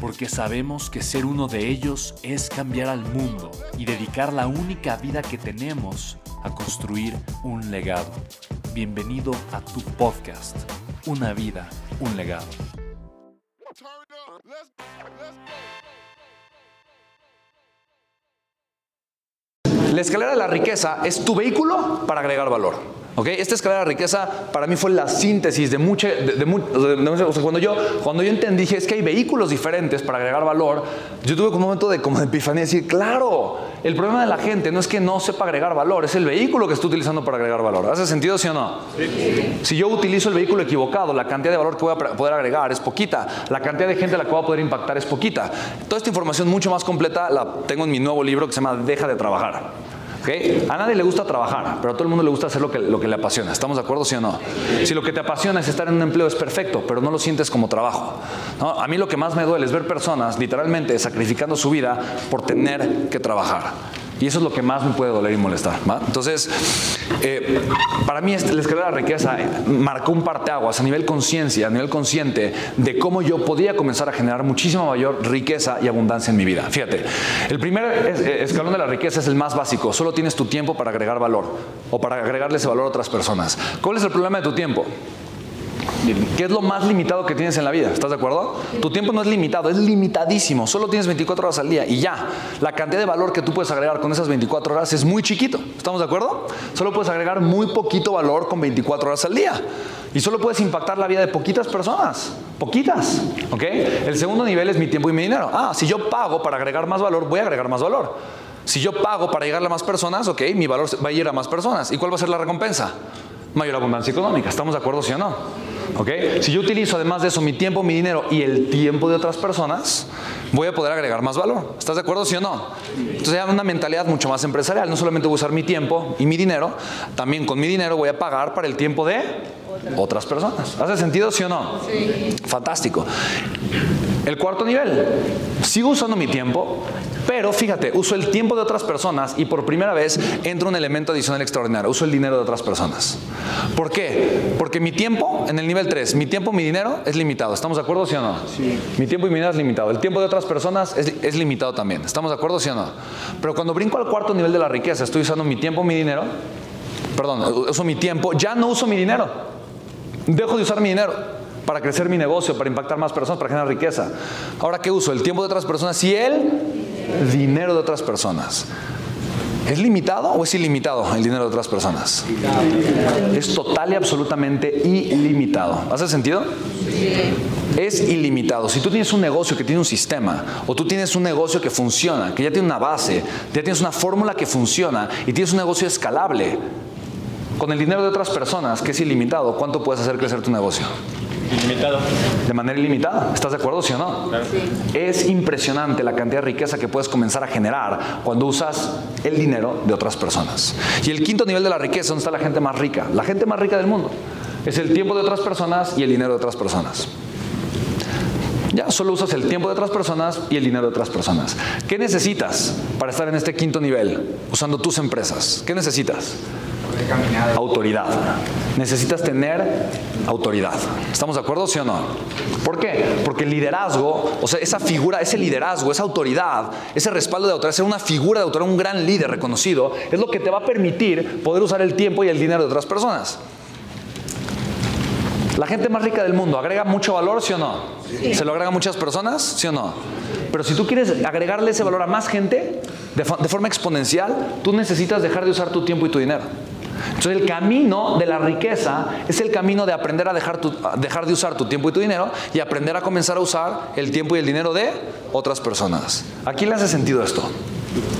porque sabemos que ser uno de ellos es cambiar al mundo y dedicar la única vida que tenemos a construir un legado. Bienvenido a tu podcast, Una vida, un legado. La escalera de la riqueza es tu vehículo para agregar valor. Esta escalera de riqueza para mí fue la síntesis de mucha... cuando, yo, cuando yo entendí, dije, es que hay vehículos diferentes para agregar valor, yo tuve un momento de, como de epifanía, decir, claro, el problema de la gente no es que no sepa agregar valor, es el vehículo que está utilizando para agregar valor. ¿Hace sentido, sí o no? Si yo utilizo el vehículo equivocado, la cantidad de valor que voy a poder agregar es poquita, la cantidad de gente a la que voy a poder impactar es poquita. Toda esta información mucho más completa la tengo en mi nuevo libro que se llama Deja de trabajar. A nadie le gusta trabajar, pero a todo el mundo le gusta hacer lo que, lo que le apasiona. ¿Estamos de acuerdo, sí o no? Si lo que te apasiona es estar en un empleo, es perfecto, pero no lo sientes como trabajo. A mí lo que más me duele es ver personas literalmente sacrificando su vida por tener que trabajar. Y eso es lo que más me puede doler y molestar. Entonces, eh, para mí la escalera de la riqueza marcó un parteaguas a nivel conciencia, a nivel consciente de cómo yo podía comenzar a generar muchísima mayor riqueza y abundancia en mi vida. Fíjate, el primer eh, escalón de la riqueza es el más básico. Solo tienes tu tiempo para agregar valor o para agregarle ese valor a otras personas. ¿Cuál es el problema de tu tiempo? ¿Qué es lo más limitado que tienes en la vida? ¿Estás de acuerdo? Tu tiempo no es limitado, es limitadísimo. Solo tienes 24 horas al día y ya. La cantidad de valor que tú puedes agregar con esas 24 horas es muy chiquito. ¿Estamos de acuerdo? Solo puedes agregar muy poquito valor con 24 horas al día. Y solo puedes impactar la vida de poquitas personas. Poquitas. ¿Ok? El segundo nivel es mi tiempo y mi dinero. Ah, si yo pago para agregar más valor, voy a agregar más valor. Si yo pago para llegarle a más personas, ok, mi valor va a ir a más personas. ¿Y cuál va a ser la recompensa? Mayor abundancia económica. ¿Estamos de acuerdo, sí o no? Si yo utilizo además de eso mi tiempo, mi dinero y el tiempo de otras personas, voy a poder agregar más valor. ¿Estás de acuerdo, sí o no? Entonces ya una mentalidad mucho más empresarial. No solamente voy a usar mi tiempo y mi dinero, también con mi dinero voy a pagar para el tiempo de otras personas. ¿Hace sentido, sí o no? Sí. Fantástico. El cuarto nivel, sigo usando mi tiempo, pero fíjate, uso el tiempo de otras personas y por primera vez entra un elemento adicional extraordinario, uso el dinero de otras personas. ¿Por qué? Porque mi tiempo, en el nivel 3, mi tiempo, mi dinero es limitado. ¿Estamos de acuerdo, sí o no? Sí. Mi tiempo y mi dinero es limitado. El tiempo de otras personas es, es limitado también. ¿Estamos de acuerdo, sí o no? Pero cuando brinco al cuarto nivel de la riqueza, estoy usando mi tiempo, mi dinero, perdón, uso mi tiempo, ya no uso mi dinero. Dejo de usar mi dinero para crecer mi negocio, para impactar más personas, para generar riqueza. Ahora, ¿qué uso? El tiempo de otras personas y el dinero de otras personas. ¿Es limitado o es ilimitado el dinero de otras personas? Es total y absolutamente ilimitado. ¿Hace sentido? Es ilimitado. Si tú tienes un negocio que tiene un sistema, o tú tienes un negocio que funciona, que ya tiene una base, ya tienes una fórmula que funciona y tienes un negocio escalable, con el dinero de otras personas, que es ilimitado, ¿cuánto puedes hacer crecer tu negocio? Ilimitado. De manera ilimitada. ¿Estás de acuerdo, sí o no? Es impresionante la cantidad de riqueza que puedes comenzar a generar cuando usas el dinero de otras personas. Y el quinto nivel de la riqueza, ¿dónde está la gente más rica? La gente más rica del mundo. Es el tiempo de otras personas y el dinero de otras personas. Ya solo usas el tiempo de otras personas y el dinero de otras personas. ¿Qué necesitas para estar en este quinto nivel usando tus empresas? ¿Qué necesitas? Autoridad. Necesitas tener autoridad. ¿Estamos de acuerdo, sí o no? ¿Por qué? Porque el liderazgo, o sea, esa figura, ese liderazgo, esa autoridad, ese respaldo de autoridad, ser una figura de autoridad, un gran líder reconocido, es lo que te va a permitir poder usar el tiempo y el dinero de otras personas. La gente más rica del mundo agrega mucho valor, ¿sí o no? ¿Se lo agrega a muchas personas, sí o no? Pero si tú quieres agregarle ese valor a más gente de, de forma exponencial, tú necesitas dejar de usar tu tiempo y tu dinero. Entonces el camino de la riqueza es el camino de aprender a dejar, dejar de usar tu tiempo y tu dinero y aprender a comenzar a usar el tiempo y el dinero de otras personas. ¿A quién le hace sentido esto?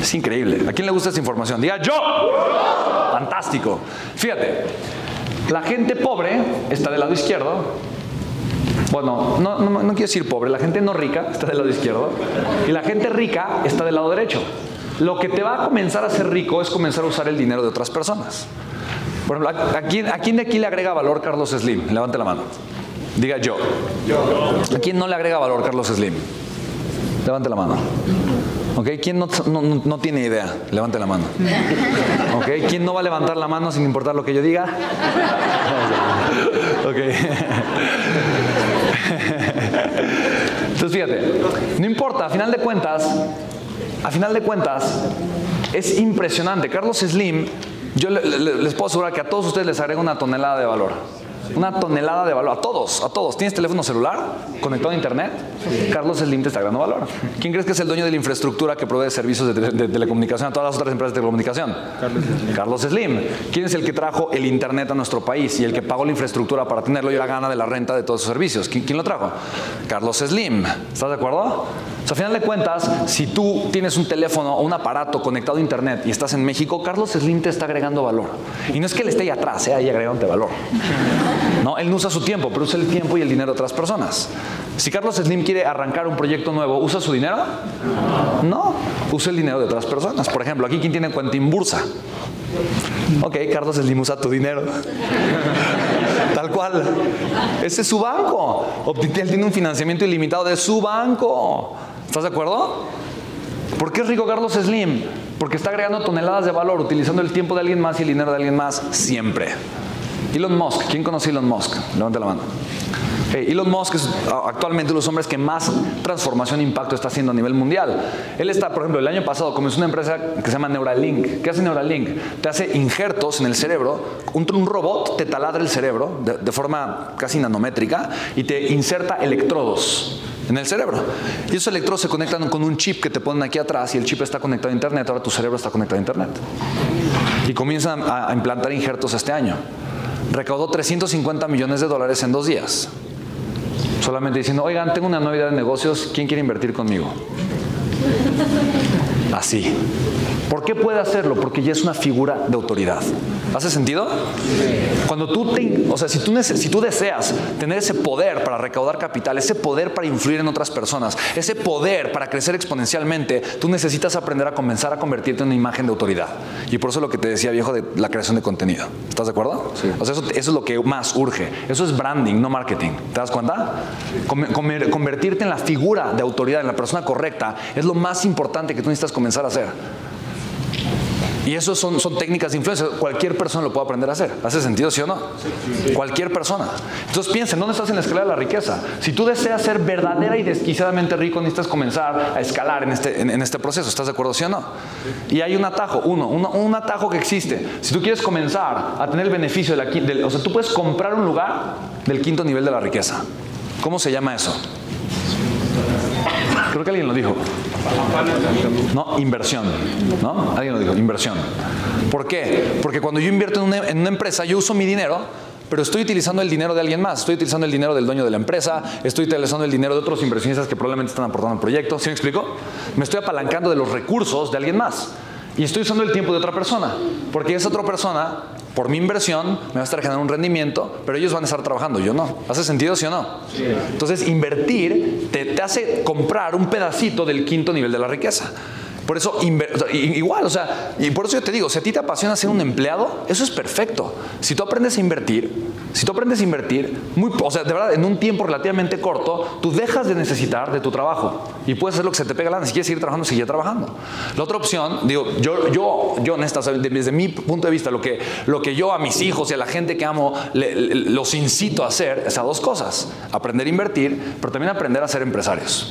Es increíble. ¿A quién le gusta esta información? Diga yo. Fantástico. Fíjate, la gente pobre está del lado izquierdo. Bueno, no, no, quiero decir pobre, la gente no rica está del lado izquierdo y la gente rica está del lado derecho. Lo que te va a comenzar a ser rico es comenzar a usar el dinero de otras personas. Por ejemplo, ¿a quién, ¿a quién de aquí le agrega valor Carlos Slim? Levante la mano. Diga yo. ¿A quién no le agrega valor Carlos Slim? Levante la mano. ¿Ok? ¿Quién no, no, tiene idea? Levante la mano. ¿Ok? ¿Quién no va a levantar la mano sin importar lo que yo diga? Ok. Entonces fíjate, no importa, a final de cuentas, a final de cuentas, es impresionante. Carlos Slim, yo les puedo asegurar que a todos ustedes les agrega una tonelada de valor. Una tonelada de valor. A todos, a todos. ¿Tienes teléfono celular conectado a internet? Carlos Slim te está agregando valor. ¿Quién crees que es el dueño de la infraestructura que provee servicios de, telecomunicación a todas las otras empresas de telecomunicación? Carlos Slim. Carlos Slim. ¿Quién es el que trajo el internet a nuestro país y el que pagó la infraestructura para tenerlo y la gana de la renta de todos sus servicios? ¿Quién, quién lo trajo? Carlos Slim. ¿Estás de acuerdo? a final de cuentas, si tú tienes un teléfono o un aparato conectado a internet y estás en México, Carlos Slim te está agregando valor. Y no es que él esté ahí atrás, ¿eh? ahí agregándote valor. No, él no usa su tiempo, pero usa el tiempo y el dinero de otras personas. Si Carlos Slim quiere arrancar un proyecto nuevo, ¿usa su dinero? No, usa el dinero de otras personas. Por ejemplo, aquí quién tiene cuenta en bursa. Ok, Carlos Slim usa tu dinero. Tal cual. Ese es su banco. Él tiene un financiamiento ilimitado de su banco. ¿Estás de acuerdo? ¿Por qué es rico Carlos Slim? Porque está agregando toneladas de valor utilizando el tiempo de alguien más y el dinero de alguien más siempre. Elon Musk, ¿quién conoce a Elon Musk? Levante la mano. Elon Musk es actualmente uno de los hombres que más transformación e impacto está haciendo a nivel mundial. Él está, por ejemplo, el año pasado comenzó una empresa que se llama Neuralink. ¿Qué hace Neuralink? Te hace injertos en el cerebro, un, robot te taladra el cerebro de forma casi nanométrica y te inserta electrodos en el cerebro. Y esos electrodos se conectan con un chip que te ponen aquí atrás y el chip está conectado a Internet, ahora tu cerebro está conectado a Internet. Y comienzan a, implantar injertos este año. Recaudó 350 millones de dólares en dos días. Solamente diciendo, oigan, tengo una idea de negocios, ¿quién quiere invertir conmigo? Así. ¿Por qué puede hacerlo? Porque ya es una figura de autoridad. ¿Hace sentido? Cuando tú, te, o sea, si tú, si tú deseas tener ese poder para recaudar capital, ese poder para influir en otras personas, ese poder para crecer exponencialmente, tú necesitas aprender a comenzar a convertirte en una imagen de autoridad. Y por eso es lo que te decía, viejo, de la creación de contenido. ¿Estás de acuerdo? Sí. O sea, eso, es lo que más urge. Eso es branding, no marketing. ¿Te das cuenta? Convertirte en la figura de autoridad, en la persona correcta, es lo más importante que tú necesitas comenzar a hacer. Y eso son, son técnicas de influencia. Cualquier persona lo puede aprender a hacer. ¿Hace sentido, sí o no? Cualquier persona. Entonces piensen, ¿dónde estás en la escalera de la riqueza? Si tú deseas ser verdadera y desquiciadamente rico, necesitas comenzar a escalar en este, en, este proceso. ¿Estás de acuerdo, sí o no? Y hay un atajo, uno, un, atajo que existe. Si tú quieres comenzar a tener el beneficio de la... Del, o sea, tú puedes comprar un lugar del quinto nivel de la riqueza. ¿Cómo se llama eso? Creo que alguien lo dijo. No, inversión. ¿No? Alguien lo dijo, inversión. ¿Por qué? Porque cuando yo invierto en una, en una empresa, yo uso mi dinero pero estoy utilizando el dinero de alguien más, estoy utilizando el dinero del dueño de la empresa, estoy utilizando el dinero de otros inversionistas que probablemente están aportando al proyecto, ¿sí me explico? Me estoy apalancando de los recursos de alguien más y estoy usando el tiempo de otra persona, porque esa otra persona por mi inversión me va a estar generando un rendimiento, pero ellos van a estar trabajando, yo no. ¿Hace sentido, sí o no? Entonces, invertir te, te hace comprar un pedacito del quinto nivel de la riqueza. Por eso, igual, o sea, y por eso yo te digo, si a ti te apasiona ser un empleado, eso es perfecto. Si tú aprendes a invertir, si tú aprendes a invertir, muy, o sea, de verdad, en un tiempo relativamente corto, tú dejas de necesitar de tu trabajo y puedes hacer lo que se te pega la gana. Si quieres seguir trabajando, sigue trabajando. La otra opción, digo, yo, yo, yo honesta, desde mi punto de vista, lo que, lo que yo a mis hijos y a la gente que amo los incito a hacer es a dos cosas: aprender a invertir, pero también aprender a ser empresarios.